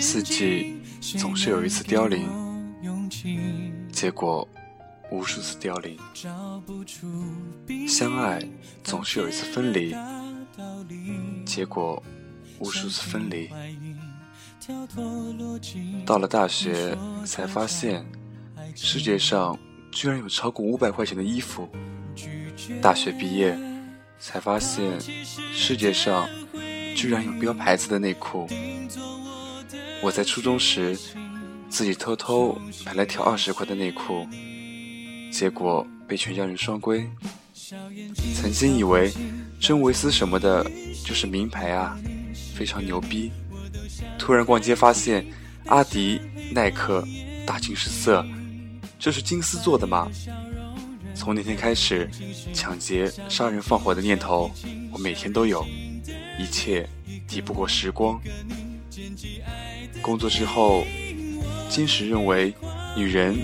四季总是有一次凋零，结果无数次凋零。相爱总是有一次分离，结果无数次分离。到了大学才发现，世界上居然有超过五百块钱的衣服。大学毕业才发现，世界上。居然有标牌子的内裤！我在初中时自己偷偷买了条二十块的内裤，结果被全家人双规。曾经以为真维斯什么的就是名牌啊，非常牛逼。突然逛街发现阿迪、耐克大惊失色，这是金丝做的吗？从那天开始，抢劫、杀人放火的念头我每天都有。一切抵不过时光。工作之后，金石认为，女人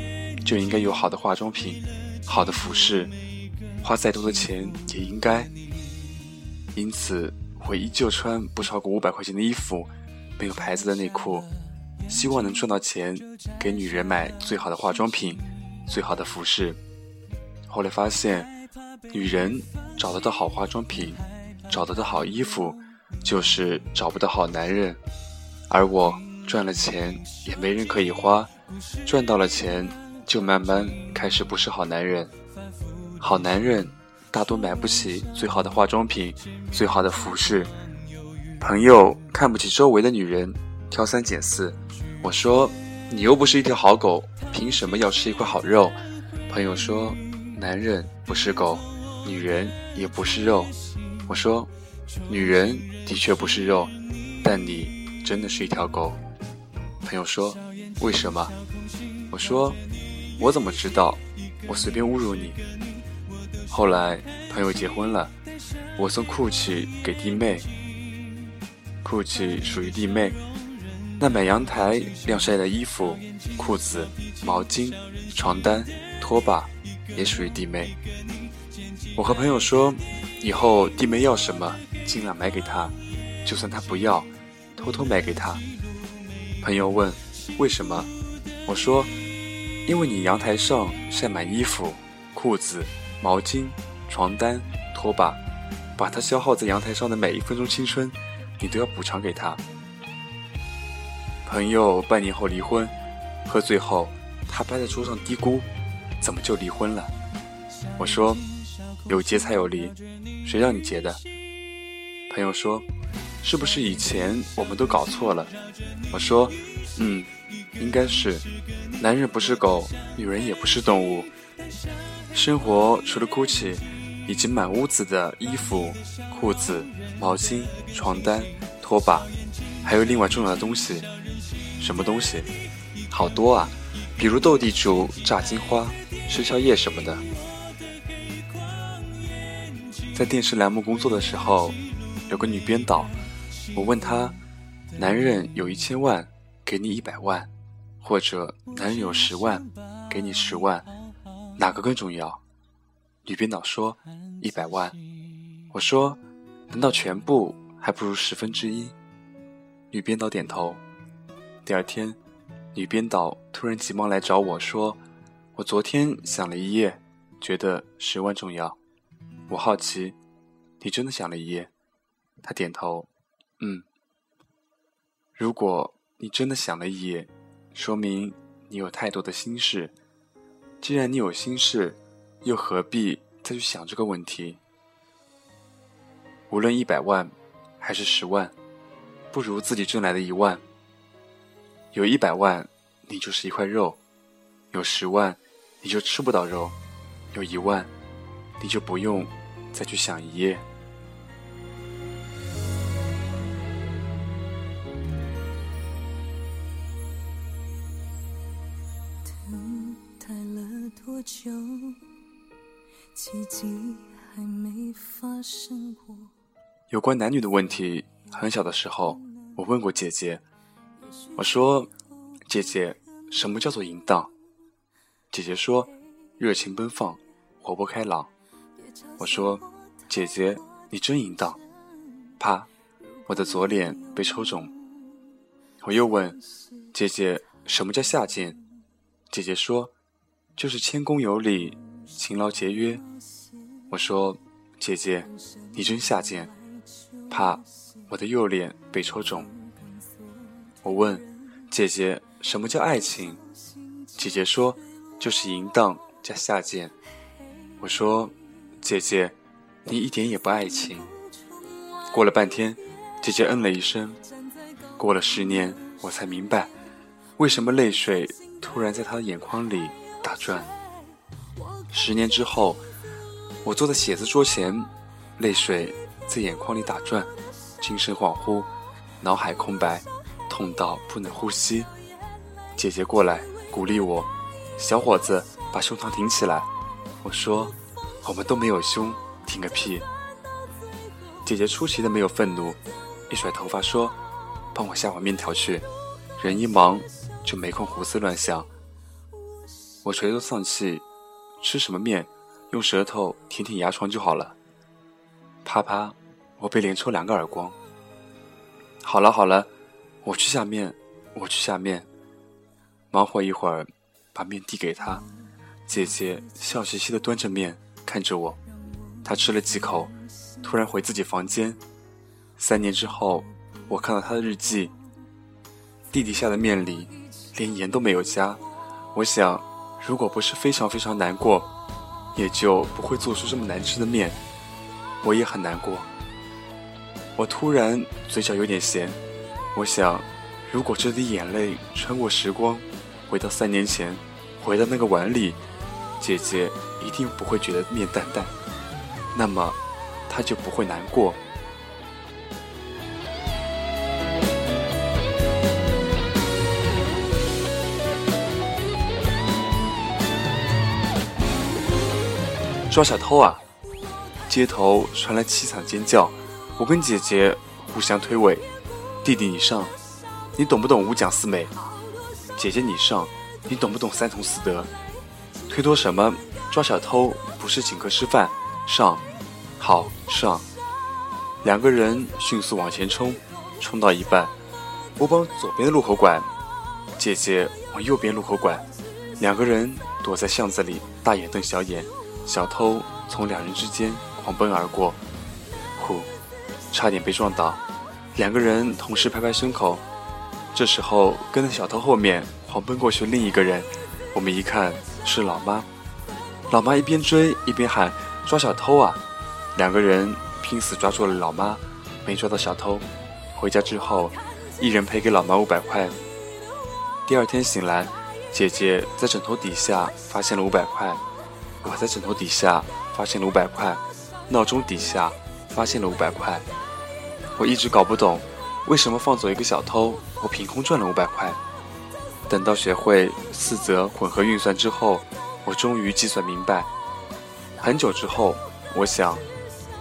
就应该有好的化妆品、好的服饰，花再多的钱也应该。因此，我依旧穿不超过五百块钱的衣服，没有牌子的内裤，希望能赚到钱给女人买最好的化妆品、最好的服饰。后来发现，女人找得到好化妆品。找得到好衣服，就是找不到好男人。而我赚了钱也没人可以花，赚到了钱就慢慢开始不是好男人。好男人大多买不起最好的化妆品、最好的服饰。朋友看不起周围的女人，挑三拣四。我说：“你又不是一条好狗，凭什么要吃一块好肉？”朋友说：“男人不是狗，女人也不是肉。”我说：“女人的确不是肉，但你真的是一条狗。”朋友说：“为什么？”我说：“我怎么知道？我随便侮辱你。”后来朋友结婚了，我送 GUCCI 给弟妹，GUCCI 属于弟妹。那买阳台晾晒的衣服、裤子、毛巾、床单、拖把也属于弟妹。我和朋友说。以后弟妹要什么，尽量买给她，就算她不要，偷偷买给她。朋友问：“为什么？”我说：“因为你阳台上晒满衣服、裤子、毛巾、床单、拖把，把她消耗在阳台上的每一分钟青春，你都要补偿给她。”朋友半年后离婚，喝醉后，他趴在桌上嘀咕：“怎么就离婚了？”我说。有结才有离，谁让你结的？朋友说：“是不是以前我们都搞错了？”我说：“嗯，应该是。男人不是狗，女人也不是动物。生活除了 GUCCI 以及满屋子的衣服、裤子、毛巾、床单、拖把，还有另外重要的东西。什么东西？好多啊！比如斗地主、炸金花、吃宵夜什么的。”在电视栏目工作的时候，有个女编导，我问她：“男人有一千万，给你一百万，或者男人有十万，给你十万，哪个更重要？”女编导说：“一百万。”我说：“难道全部还不如十分之一？”女编导点头。第二天，女编导突然急忙来找我说：“我昨天想了一夜，觉得十万重要。”我好奇，你真的想了一夜？他点头，嗯。如果你真的想了一夜，说明你有太多的心事。既然你有心事，又何必再去想这个问题？无论一百万还是十万，不如自己挣来的一万。有一百万，你就是一块肉；有十万，你就吃不到肉；有一万。你就不用再去想一夜。等待了多久？奇迹还没发生过。有关男女的问题，很小的时候，我问过姐姐。我说：“姐姐，什么叫做淫荡？”姐姐说：“热情奔放，活泼开朗。我说：“姐姐，你真淫荡。”啪，我的左脸被抽中。我又问：“姐姐，什么叫下贱？”姐姐说：“就是谦恭有礼，勤劳节约。”我说：“姐姐，你真下贱。”啪，我的右脸被抽中。我问：“姐姐，什么叫爱情？”姐姐说：“就是淫荡加下贱。”我说：“姐姐，你一点也不爱情。”过了半天，姐姐嗯了一声。过了十年，我才明白，为什么泪水突然在她的眼眶里打转。十年之后，我坐在写字桌前，泪水在眼眶里打转，精神恍惚，脑海空白，痛到不能呼吸。姐姐过来鼓励我：“小伙子，把胸膛挺起来。”我说：“我们都没有胸，挺个屁。”姐姐出奇的没有愤怒，一甩头发说：“帮我下碗面条去。”人一忙就没空胡思乱想。我垂头丧气，吃什么面？用舌头舔舔牙床就好了。啪啪，我被连抽两个耳光。好了好了，我去下面，我去下面。忙活一会儿，把面递给她。姐姐笑嘻嘻的端着面看着我，她吃了几口。突然回自己房间。三年之后，我看到他的日记。弟弟下的面里，连盐都没有加。我想，如果不是非常非常难过，也就不会做出这么难吃的面。我也很难过。我突然嘴角有点咸。我想，如果这滴眼泪穿过时光，回到三年前，回到那个碗里，姐姐一定不会觉得面淡淡。那么。他就不会难过。抓小偷啊！街头传来凄惨尖叫，我跟姐姐互相推诿：“弟弟你上，你懂不懂五讲四美？姐姐你上，你懂不懂三从四德？推脱什么？抓小偷不是请客吃饭，上！”好上，两个人迅速往前冲，冲到一半，我往左边的路口拐，姐姐往右边路口拐，两个人躲在巷子里，大眼瞪小眼，小偷从两人之间狂奔而过，呼，差点被撞倒，两个人同时拍拍胸口，这时候跟在小偷后面狂奔过去另一个人，我们一看是老妈，老妈一边追一边喊抓小偷啊！两个人拼死抓住了老妈，没抓到小偷。回家之后，一人赔给老妈五百块。第二天醒来，姐姐在枕头底下发现了五百块，我在枕头底下发现了五百块，闹钟底下发现了五百块。我一直搞不懂，为什么放走一个小偷，我凭空赚了五百块。等到学会四则混合运算之后，我终于计算明白。很久之后，我想。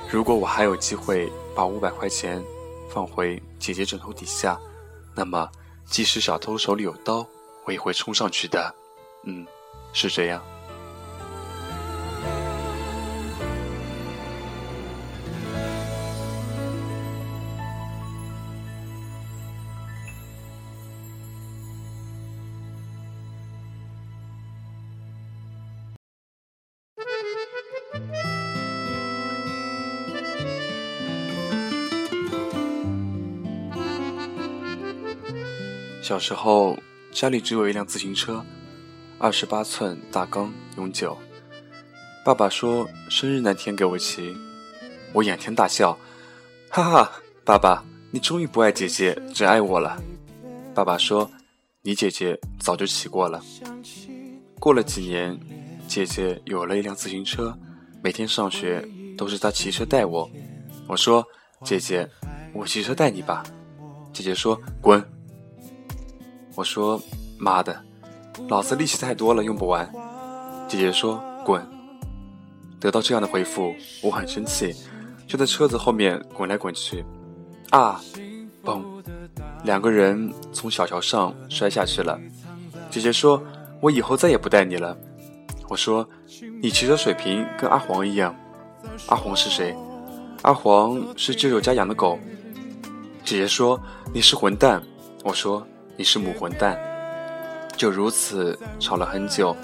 如果我还有机会把五百块钱放回姐姐枕头底下，那么即使小偷手里有刀，我也会冲上去的。嗯，是这样。小时候，家里只有一辆自行车，二十八寸大缸永久。爸爸说生日那天给我骑，我仰天大笑，哈哈！爸爸，你终于不爱姐姐，只爱我了。爸爸说，你姐姐早就骑过了。过了几年，姐姐有了一辆自行车，每天上学都是她骑车带我。我说，姐姐，我骑车带你吧。姐姐说，滚。我说：“妈的，老子力气太多了，用不完。”姐姐说：“滚。”得到这样的回复，我很生气，就在车子后面滚来滚去。啊！嘣！两个人从小桥上摔下去了。姐姐说：“我以后再也不带你了。”我说：“你骑车水平跟阿黄一样。”阿黄是谁？阿黄是舅舅家养的狗。姐姐说：“你是混蛋。”我说：“你是母混蛋。”就如此吵了很久，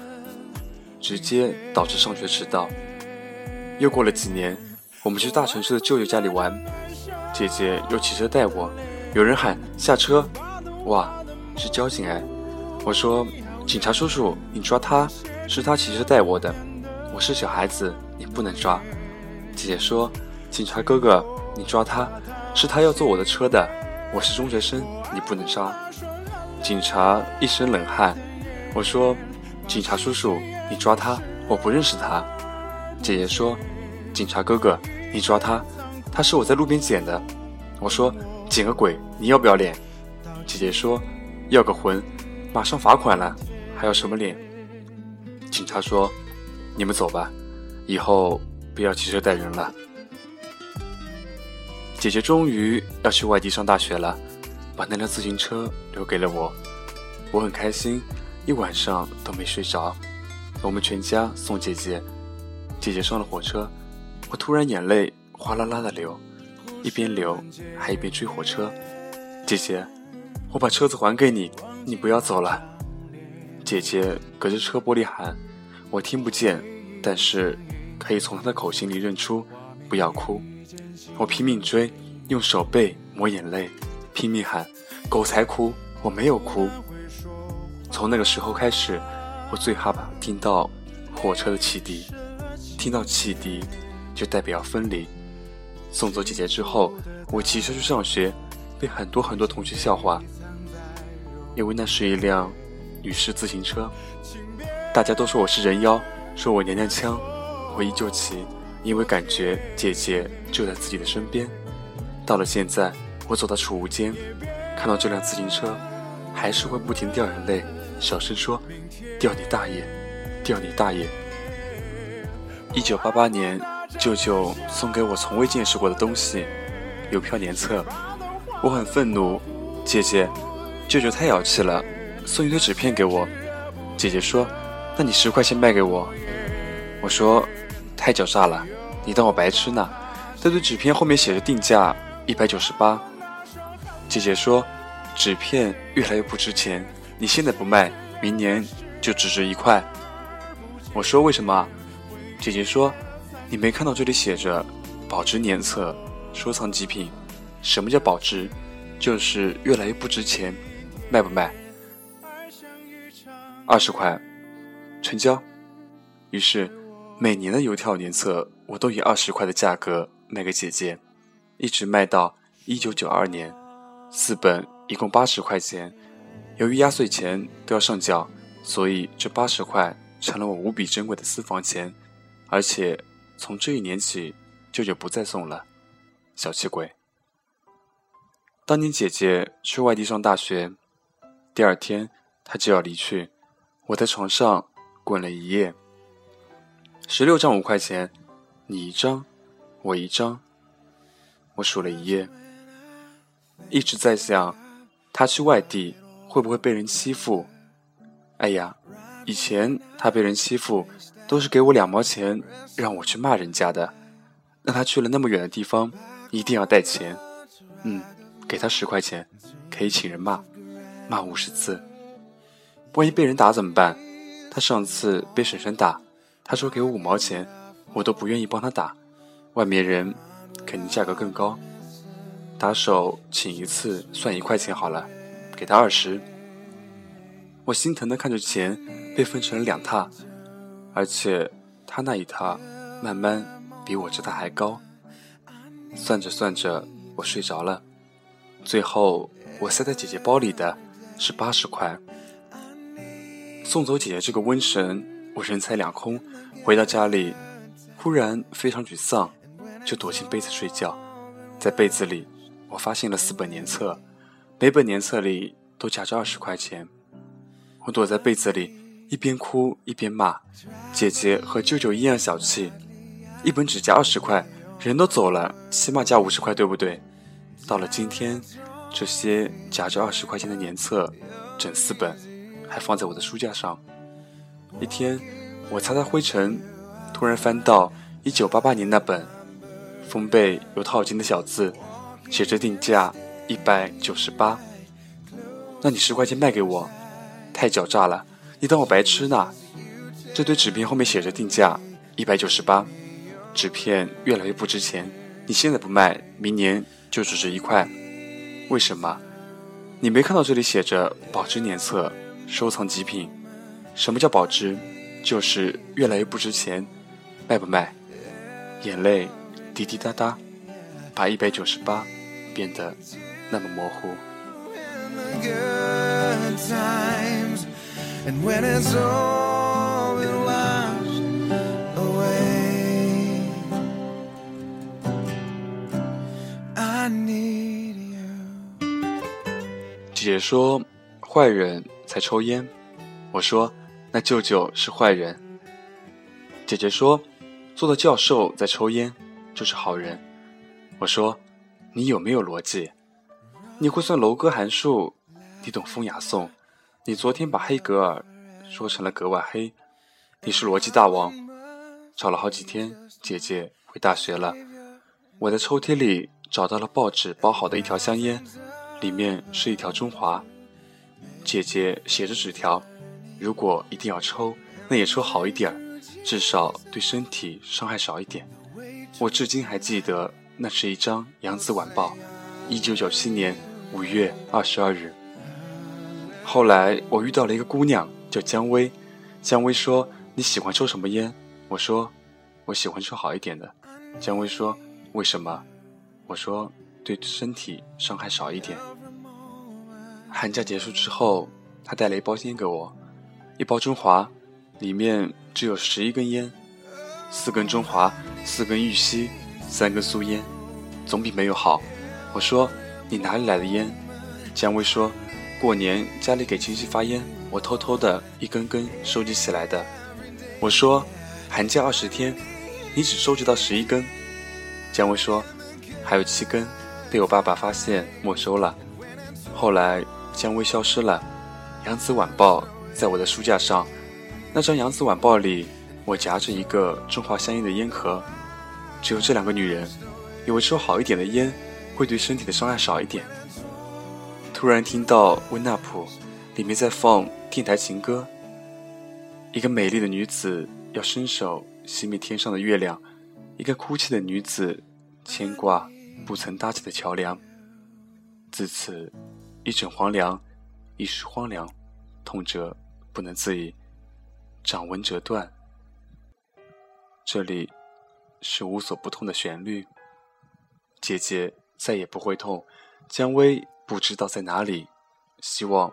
直接导致上学迟到。又过了几年，我们去大城市的舅舅家里玩，姐姐又骑车带我，有人喊下车，哇，是交警哎！我说：“警察叔叔，你抓他，是他骑车带我的，我是小孩子，你不能抓。”姐姐说：“警察哥哥，你抓他，是他要坐我的车的，我是中学生，你不能抓。”警察一身冷汗。我说：“警察叔叔，你抓他，我不认识他。”姐姐说：“警察哥哥，你抓他，他是我在路边捡的。”我说：“捡个鬼，你要不要脸？”姐姐说：“要个魂，马上罚款了，还要什么脸？”警察说：“你们走吧，以后。”不要骑车带人了。姐姐终于要去外地上大学了，把那辆自行车留给了我，我很开心，一晚上都没睡着。我们全家送姐姐，姐姐上了火车，我突然眼泪哗啦啦的流，一边流还一边追火车。姐姐，我把车子还给你，你不要走了。姐姐隔着车玻璃喊，我听不见，但是。可以从她的口型里认出，不要哭。我拼命追，用手背抹眼泪，拼命喊：“狗才哭，我没有哭。”从那个时候开始，我最害怕听到火车的汽笛，听到汽笛就代表分离。送走姐姐之后，我骑车去上学，被很多很多同学笑话，因为那是一辆女士自行车。大家都说我是人妖，说我娘娘腔。我依旧骑，因为感觉姐姐就在自己的身边。到了现在，我走到储物间，看到这辆自行车，还是会不停掉眼泪，小声说：“掉你大爷，掉你大爷。”一九八八年，舅舅送给我从未见识过的东西——邮票年册。我很愤怒，姐姐，舅舅太小气了，送一堆纸片给我。姐姐说：“那你十块钱卖给我。”我说。太狡诈了，你当我白痴呢？这堆纸片后面写着定价一百九十八。姐姐说，纸片越来越不值钱，你现在不卖，明年就只值一块。我说为什么？姐姐说，你没看到这里写着保值年册，收藏极品。什么叫保值？就是越来越不值钱，卖不卖？二十块，成交。于是。每年的邮票年册，我都以二十块的价格卖给姐姐，一直卖到一九九二年，四本一共八十块钱。由于压岁钱都要上缴，所以这八十块成了我无比珍贵的私房钱。而且从这一年起，舅舅不再送了，小气鬼。当年姐姐去外地上大学，第二天她就要离去，我在床上滚了一夜。十六张五块钱，你一张，我一张。我数了一夜，一直在想，他去外地会不会被人欺负？哎呀，以前他被人欺负都是给我两毛钱，让我去骂人家的。那他去了那么远的地方，一定要带钱。嗯，给他十块钱，可以请人骂，骂五十次。万一被人打怎么办？他上次被婶婶打。他说：“给我五毛钱，我都不愿意帮他打。外面人肯定价格更高，打手请一次算一块钱好了，给他二十。”我心疼的看着钱被分成了两沓，而且他那一沓慢慢比我这沓还高。算着算着，我睡着了。最后我塞在姐姐包里的是八十块。送走姐姐这个瘟神。我人财两空，回到家里，忽然非常沮丧，就躲进被子睡觉。在被子里，我发现了四本年册，每本年册里都夹着二十块钱。我躲在被子里，一边哭一边骂：“姐姐和舅舅一样小气，一本只夹二十块，人都走了，起码夹五十块，对不对？”到了今天，这些夹着二十块钱的年册，整四本，还放在我的书架上。一天，我擦擦灰尘，突然翻到一九八八年那本，封背有套金的小字，写着定价一百九十八。那你十块钱卖给我，太狡诈了！你当我白痴呢？这堆纸片后面写着定价一百九十八，纸片越来越不值钱。你现在不卖，明年就只值一块。为什么？你没看到这里写着保值年册，收藏极品？什么叫保值？就是越来越不值钱。卖不卖？眼泪滴滴答答，把一百九十八变得那么模糊。姐姐说：“坏人才抽烟。”我说：“那舅舅是坏人。”姐姐说：“做的教授在抽烟，就是好人。”我说：“你有没有逻辑？你会算楼阁函数？你懂风雅颂？你昨天把黑格尔说成了格外黑？你是逻辑大王。”吵了好几天，姐姐回大学了。我在抽屉里找到了报纸包好的一条香烟。里面是一条中华，姐姐写着纸条：“如果一定要抽，那也抽好一点，至少对身体伤害少一点。”我至今还记得，那是一张《扬子晚报》，一九九七年五月二十二日。后来我遇到了一个姑娘，叫姜薇。姜薇说：“你喜欢抽什么烟？”我说：“我喜欢抽好一点的。”姜薇说：“为什么？”我说：“对身体伤害少一点。”寒假结束之后，他带了一包烟给我，一包中华，里面只有十一根烟，四根中华，四根玉溪，三根苏烟，总比没有好。我说：“你哪里来的烟？”姜薇说：“过年家里给亲戚发烟，我偷偷的一根根收集起来的。”我说：“寒假二十天，你只收集到十一根。”姜薇说：“还有七根，被我爸爸发现没收了。”后来。姜薇消失了，《扬子晚报》在我的书架上。那张《扬子晚报》里，我夹着一个中华香烟的烟盒。只有这两个女人，以为抽好一点的烟会对身体的伤害少一点。突然听到温纳普里面在放电台情歌，一个美丽的女子要伸手熄灭天上的月亮，一个哭泣的女子牵挂不曾搭起的桥梁。自此。一枕黄粱，一时荒凉，痛者不能自已，掌纹折断。这里是无所不痛的旋律。姐姐再也不会痛，姜薇不知道在哪里。希望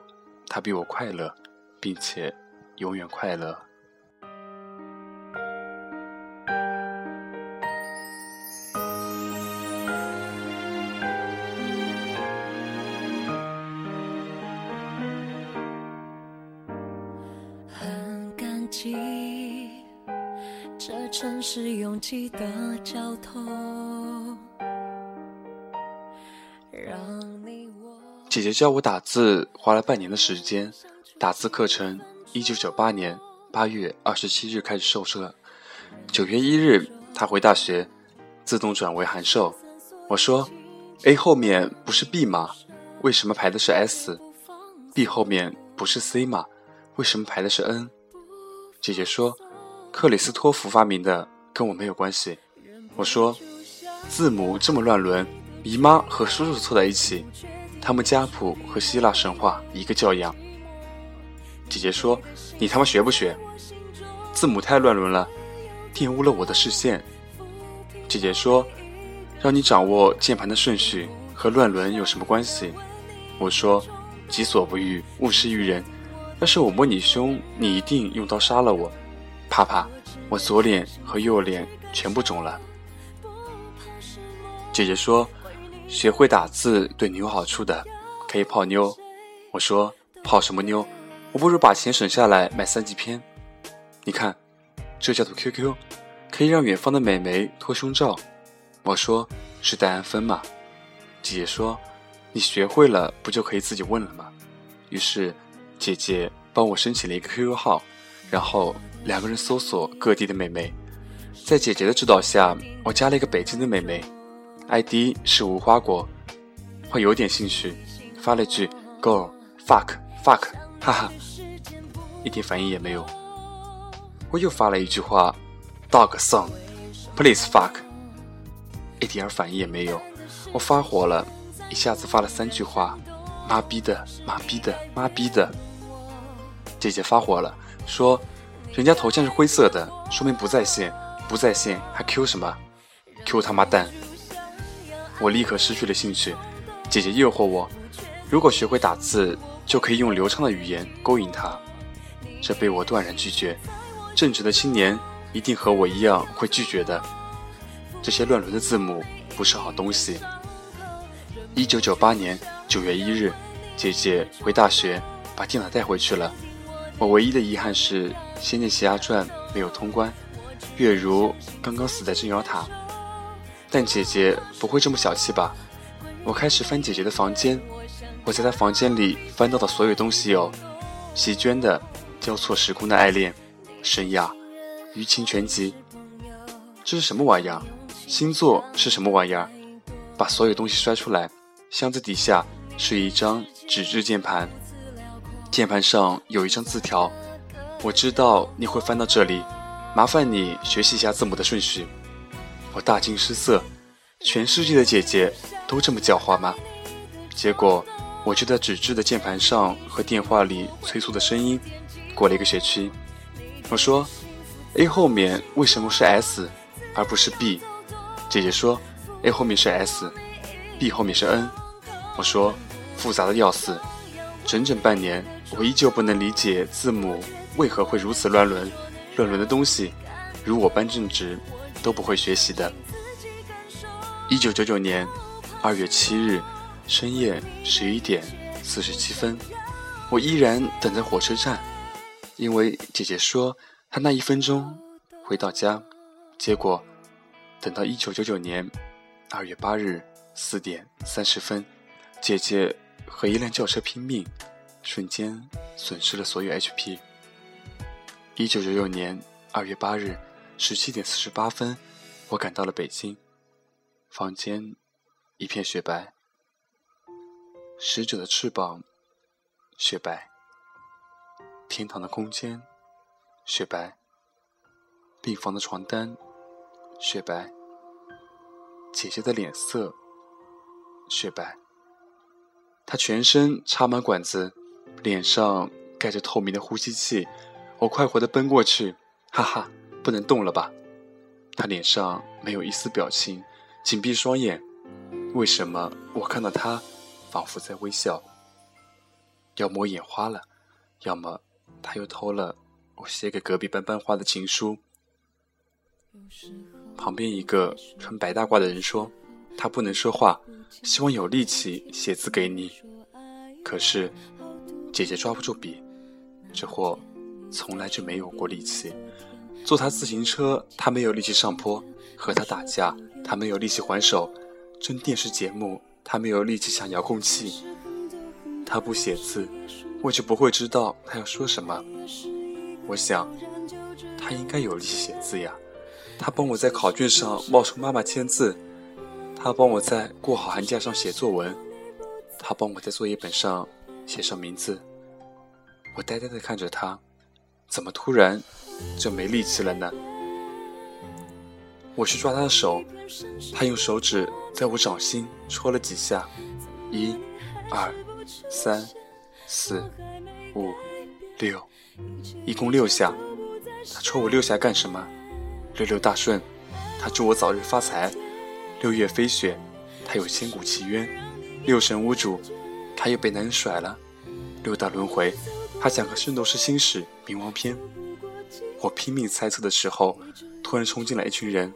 她比我快乐，并且永远快乐。姐姐教我打字，花了半年的时间。打字课程，一九九八年八月二十七日开始授课。九月一日，她回大学，自动转为函授。我说：“A 后面不是 B 吗？为什么排的是 S？B 后面不是 C 吗？为什么排的是 N？” 姐姐说：“克里斯托弗发明的。”跟我没有关系，我说，字母这么乱伦，姨妈和叔叔凑在一起，他们家谱和希腊神话一个教养。姐姐说，你他妈学不学？字母太乱伦了，玷污了我的视线。姐姐说，让你掌握键盘的顺序和乱伦有什么关系？我说，己所不欲，勿施于人。要是我摸你胸，你一定用刀杀了我。啪啪。我左脸和右脸全部肿了。姐姐说，学会打字对你有好处的，可以泡妞。我说泡什么妞？我不如把钱省下来买三级片。你看，这叫做 QQ，可以让远方的美眉脱胸罩。我说是戴安芬嘛。姐姐说，你学会了不就可以自己问了吗？于是，姐姐帮我申请了一个 QQ 号。然后两个人搜索各地的美眉。在姐姐的指导下，我加了一个北京的美眉，ID 是无花果。我有点兴趣，发了句 “girl fuck fuck”，哈哈，一点反应也没有。我又发了一句话：“dog song please fuck”，一点反应也没有。我发火了，一下子发了三句话：“妈逼的，妈逼的，妈逼的。”姐姐发火了，说：“人家头像是灰色的，说明不在线。”不在线还 Q 什么？Q 他妈蛋！我立刻失去了兴趣。姐姐诱惑我，如果学会打字，就可以用流畅的语言勾引她。这被我断然拒绝。正直的青年一定和我一样会拒绝的。这些乱伦的字母不是好东西。一九九八年九月一日，姐姐回大学，把电脑带回去了。我唯一的遗憾是《仙剑奇侠传》没有通关。月如刚刚死在镇妖塔，但姐姐不会这么小气吧？我开始翻姐姐的房间，我在她房间里翻到的所有东西有：席娟的《交错时空的爱恋》、神雅、舆情全集。这是什么玩意儿？星座是什么玩意儿？把所有东西摔出来。箱子底下是一张纸质键盘，键盘上有一张字条。我知道你会翻到这里。麻烦你学习一下字母的顺序。我大惊失色，全世界的姐姐都这么狡猾吗？结果我就在纸质的键盘上和电话里催促的声音过了一个学期。我说：“A 后面为什么是 S 而不是 B？” 姐姐说：“A 后面是 S，B 后面是 N。”我说：“复杂的要死。”整整半年，我依旧不能理解字母为何会如此乱伦。乱伦的东西，如我般正直，都不会学习的。一九九九年二月七日深夜十一点四十七分，我依然等在火车站，因为姐姐说她那一分钟会到家。结果等到一九九九年二月八日四点三十分，姐姐和一辆轿车拼命，瞬间损失了所有 HP。一九九九年二月八日十七点四十八分，我赶到了北京。房间一片雪白，使者的翅膀雪白，天堂的空间雪白，病房的床单雪白，姐姐的脸色雪白。她全身插满管子，脸上盖着透明的呼吸器。我快活的奔过去，哈哈，不能动了吧？他脸上没有一丝表情，紧闭双眼。为什么我看到他，仿佛在微笑？要么眼花了，要么他又偷了我写给隔壁班班花的情书。旁边一个穿白大褂的人说：“他不能说话，希望有力气写字给你。”可是姐姐抓不住笔，这货。从来就没有过力气，坐他自行车，他没有力气上坡；和他打架，他没有力气还手；争电视节目，他没有力气抢遥控器。他不写字，我就不会知道他要说什么。我想，他应该有力气写字呀。他帮我在考卷上冒充妈妈签字，他帮我在过好寒假上写作文，他帮我在作业本上写上名字。我呆呆地看着他。怎么突然就没力气了呢？我去抓他的手，他用手指在我掌心戳了几下，一、二、三、四、五、六，一共六下。他戳我六下干什么？六六大顺，他祝我早日发财。六月飞雪，他有千古奇冤。六神无主，他又被男人甩了。六大轮回。他讲个《圣斗士星矢》冥王篇，我拼命猜测的时候，突然冲进来一群人，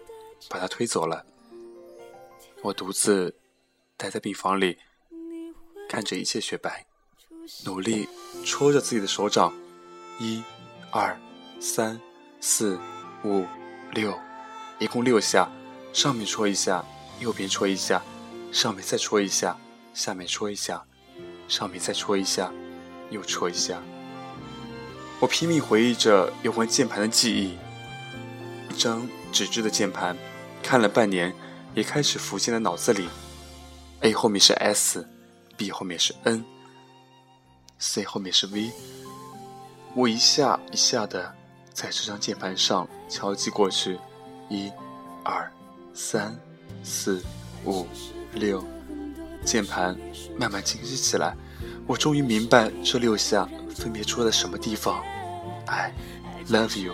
把他推走了。我独自待在病房里，看着一切雪白，努力戳着自己的手掌，一、二、三、四、五、六，一共六下，上面戳一下，右边戳一下，上面再戳一下，下面戳一下，上面再戳一下，又戳一下。我拼命回忆着有关键盘的记忆。一张纸质的键盘，看了半年，也开始浮现在脑子里。A 后面是 S，B 后面是 N，C 后面是 V。我一下一下的在这张键盘上敲击过去，一、二、三、四、五、六，键盘慢慢清晰起来。我终于明白这六下分别出了什么地方。I love you。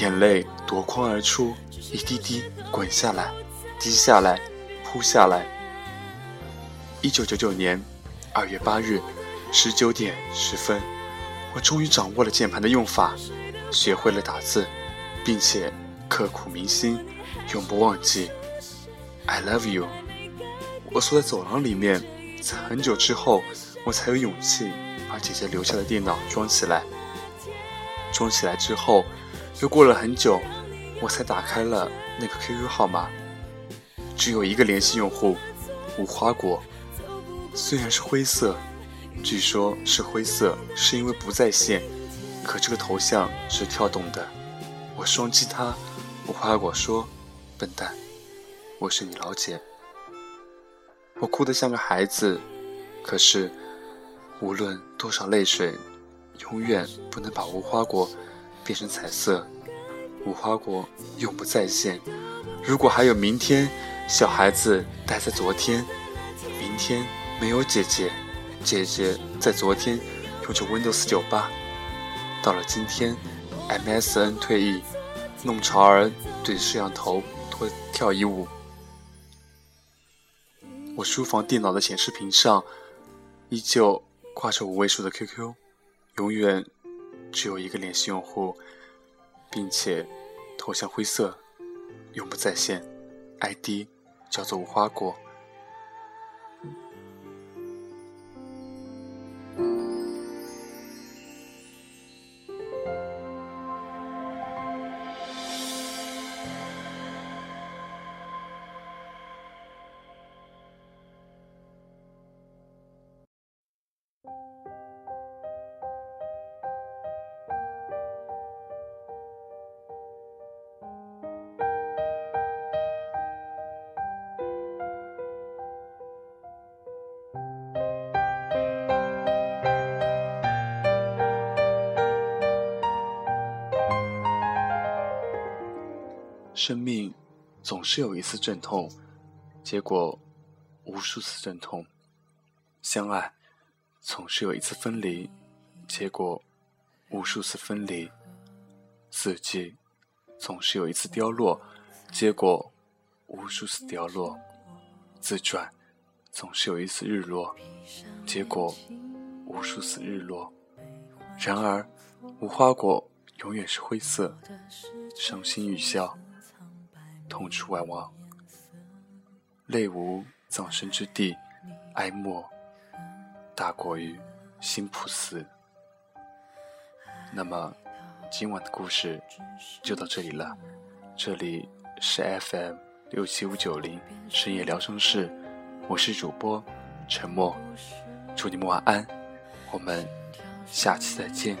眼泪夺眶而出，一滴滴滚下来，滴下来，扑下来。一九九九年二月八日十九点十分。我终于掌握了键盘的用法，学会了打字，并且刻苦铭心，永不忘记。I love you。我坐在走廊里面，很久之后，我才有勇气把姐姐留下的电脑装起来。装起来之后，又过了很久，我才打开了那个 QQ 号码，只有一个联系用户，无花果，虽然是灰色。据说是灰色，是因为不在线。可这个头像是跳动的。我双击它，无花果说：“笨蛋，我是你老姐。”我哭得像个孩子，可是无论多少泪水，永远不能把无花果变成彩色。无花果永不再现。如果还有明天，小孩子待在昨天，明天没有姐姐。姐姐在昨天用着 Windows 九八，到了今天，MSN 退役，弄潮儿对着摄像头脱跳一舞。我书房电脑的显示屏上依旧挂着五位数的 QQ，永远只有一个联系用户，并且头像灰色，永不在线，ID 叫做无花果。生命总是有一次阵痛，结果无数次阵痛；相爱总是有一次分离，结果无数次分离；四季总是有一次凋落，结果无数次凋落；自转总是有一次日落，结果无数次日落。然而，无花果永远是灰色，伤心欲笑。痛楚万望，泪无葬身之地，哀莫大过于心普死。那么，今晚的故事就到这里了。这里是 FM 六七五九零深夜聊生室，我是主播沉默。祝你们晚安，我们下期再见。